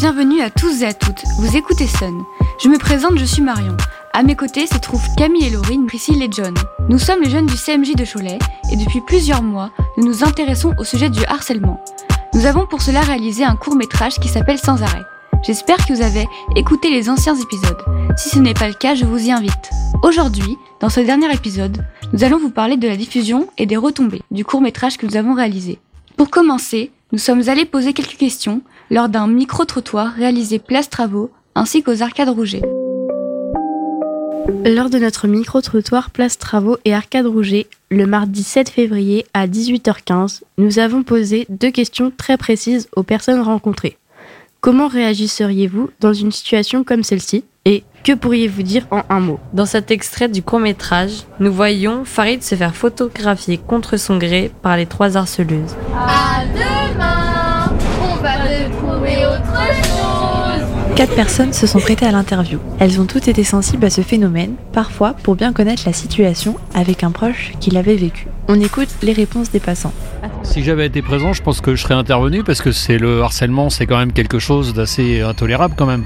Bienvenue à tous et à toutes, vous écoutez Sun. Je me présente, je suis Marion. À mes côtés se trouvent Camille et Laurine, Priscille et John. Nous sommes les jeunes du CMJ de Cholet et depuis plusieurs mois, nous nous intéressons au sujet du harcèlement. Nous avons pour cela réalisé un court métrage qui s'appelle Sans arrêt. J'espère que vous avez écouté les anciens épisodes. Si ce n'est pas le cas, je vous y invite. Aujourd'hui, dans ce dernier épisode, nous allons vous parler de la diffusion et des retombées du court métrage que nous avons réalisé. Pour commencer, nous sommes allés poser quelques questions lors d'un micro-trottoir réalisé Place Travaux ainsi qu'aux Arcades Rouget. Lors de notre micro-trottoir Place Travaux et Arcade Rouget, le mardi 7 février à 18h15, nous avons posé deux questions très précises aux personnes rencontrées. Comment réagisseriez-vous dans une situation comme celle-ci Et que pourriez-vous dire en un mot? Dans cet extrait du court métrage, nous voyons Farid se faire photographier contre son gré par les trois harceleuses. Va retrouver autre chose. Quatre personnes se sont prêtées à l'interview. Elles ont toutes été sensibles à ce phénomène, parfois pour bien connaître la situation avec un proche qui l'avait vécu. On écoute les réponses des passants. Si j'avais été présent, je pense que je serais intervenu parce que c'est le harcèlement, c'est quand même quelque chose d'assez intolérable quand même.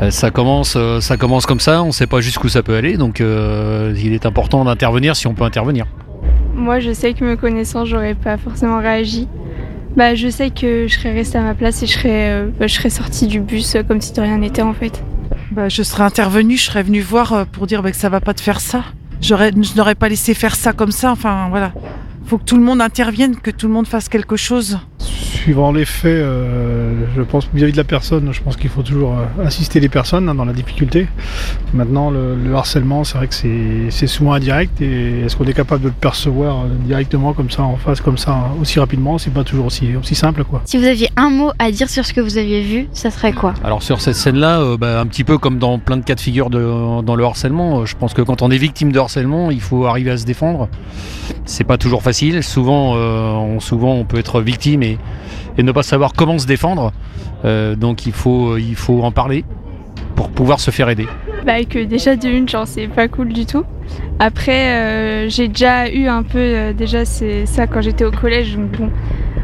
Euh, ça commence, euh, ça commence comme ça, on ne sait pas jusqu'où ça peut aller, donc euh, il est important d'intervenir si on peut intervenir. Moi, je sais que me connaissant, j'aurais pas forcément réagi. Bah, je sais que je serais restée à ma place et je serais, euh, bah, sortie du bus euh, comme si de rien n'était en fait. Bah, je serais intervenue, je serais venue voir euh, pour dire bah, que ça va pas te faire ça. Je n'aurais pas laissé faire ça comme ça. Enfin, voilà. Faut que tout le monde intervienne, que tout le monde fasse quelque chose. Suivant les faits, euh, je pense vis-à-vis de la personne, je pense qu'il faut toujours euh, assister les personnes hein, dans la difficulté. Maintenant, le, le harcèlement, c'est vrai que c'est c'est souvent indirect et est-ce qu'on est capable de le percevoir euh, directement comme ça, en face, comme ça, aussi rapidement? C'est pas toujours aussi, aussi simple, quoi. Si vous aviez un mot à dire sur ce que vous aviez vu, ça serait quoi? Alors sur cette scène-là, euh, bah, un petit peu comme dans plein de cas de figure de- dans le harcèlement, euh, je pense que quand on est victime de harcèlement, il faut arriver à se défendre. C'est pas toujours facile. Souvent, euh, on, souvent on peut être victime et, et ne pas savoir comment se défendre. Euh, donc il faut, il faut en parler pour pouvoir se faire aider. Bah, que déjà de une, genre, c'est pas cool du tout. Après, euh, j'ai déjà eu un peu, euh, déjà, c'est ça quand j'étais au collège, donc bon,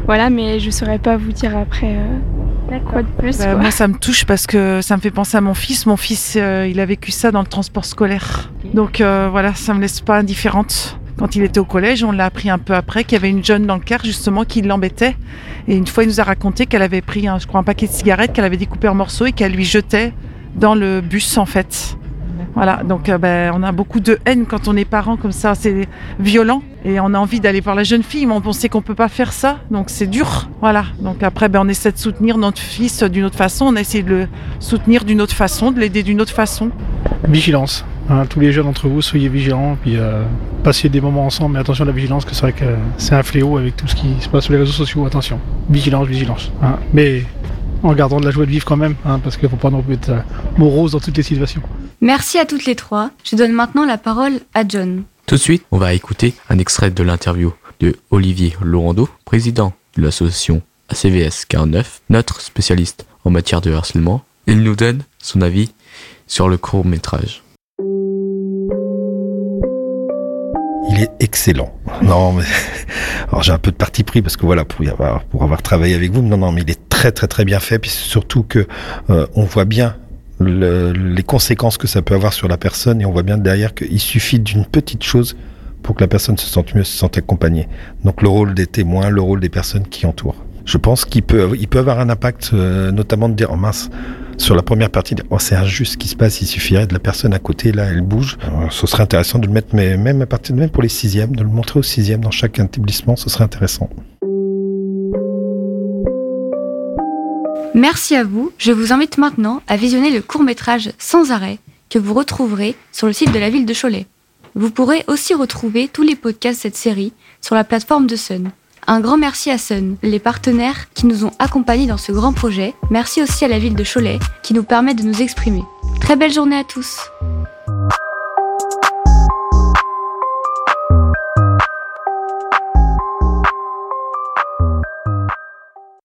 voilà, mais je saurais pas vous dire après euh, quoi de plus. Bah, quoi. moi, ça me touche parce que ça me fait penser à mon fils. Mon fils, euh, il a vécu ça dans le transport scolaire. Donc euh, voilà, ça me laisse pas indifférente. Quand il était au collège, on l'a appris un peu après qu'il y avait une jeune dans le car justement qui l'embêtait. Et une fois, il nous a raconté qu'elle avait pris, un, je crois, un paquet de cigarettes qu'elle avait découpé en morceaux et qu'elle lui jetait dans le bus en fait. Voilà, donc euh, ben, on a beaucoup de haine quand on est parent comme ça, c'est violent et on a envie d'aller voir la jeune fille, mais on sait qu'on peut pas faire ça, donc c'est dur. Voilà, donc après ben, on essaie de soutenir notre fils d'une autre façon, on essaie de le soutenir d'une autre façon, de l'aider d'une autre façon. Vigilance. Hein, tous les jeunes d'entre vous, soyez vigilants, puis euh, passez des moments ensemble, mais attention à la vigilance, que c'est vrai que c'est un fléau avec tout ce qui se passe sur les réseaux sociaux, attention. Vigilance, vigilance. hein. Mais en gardant de la joie de vivre quand même, hein, parce qu'il ne faut pas non plus être euh, morose dans toutes les situations. Merci à toutes les trois. Je donne maintenant la parole à John. Tout de suite, on va écouter un extrait de l'interview de Olivier Laurando, président de l'association ACVS 49, notre spécialiste en matière de harcèlement. Il nous donne son avis sur le court métrage. Excellent. Non, mais alors j'ai un peu de parti pris parce que voilà pour avoir travaillé avec vous. Non, non, mais il est très très très bien fait. Puis surtout que euh, on voit bien le- les conséquences que ça peut avoir sur la personne et on voit bien derrière qu'il suffit d'une petite chose pour que la personne se sente mieux, se sente accompagnée. Donc le rôle des témoins, le rôle des personnes qui entourent. Je pense qu'il peut, il peut avoir un impact, euh, notamment de dire, oh mince, sur la première partie, oh c'est injuste ce qui se passe, il suffirait de la personne à côté, là, elle bouge. Euh, ce serait intéressant de le mettre, mais même à partir de même pour les sixièmes, de le montrer au sixième dans chaque établissement, ce serait intéressant. Merci à vous. Je vous invite maintenant à visionner le court-métrage Sans arrêt que vous retrouverez sur le site de la ville de Cholet. Vous pourrez aussi retrouver tous les podcasts de cette série sur la plateforme de Sun. Un grand merci à Sun, les partenaires qui nous ont accompagnés dans ce grand projet. Merci aussi à la ville de Cholet qui nous permet de nous exprimer. Très belle journée à tous.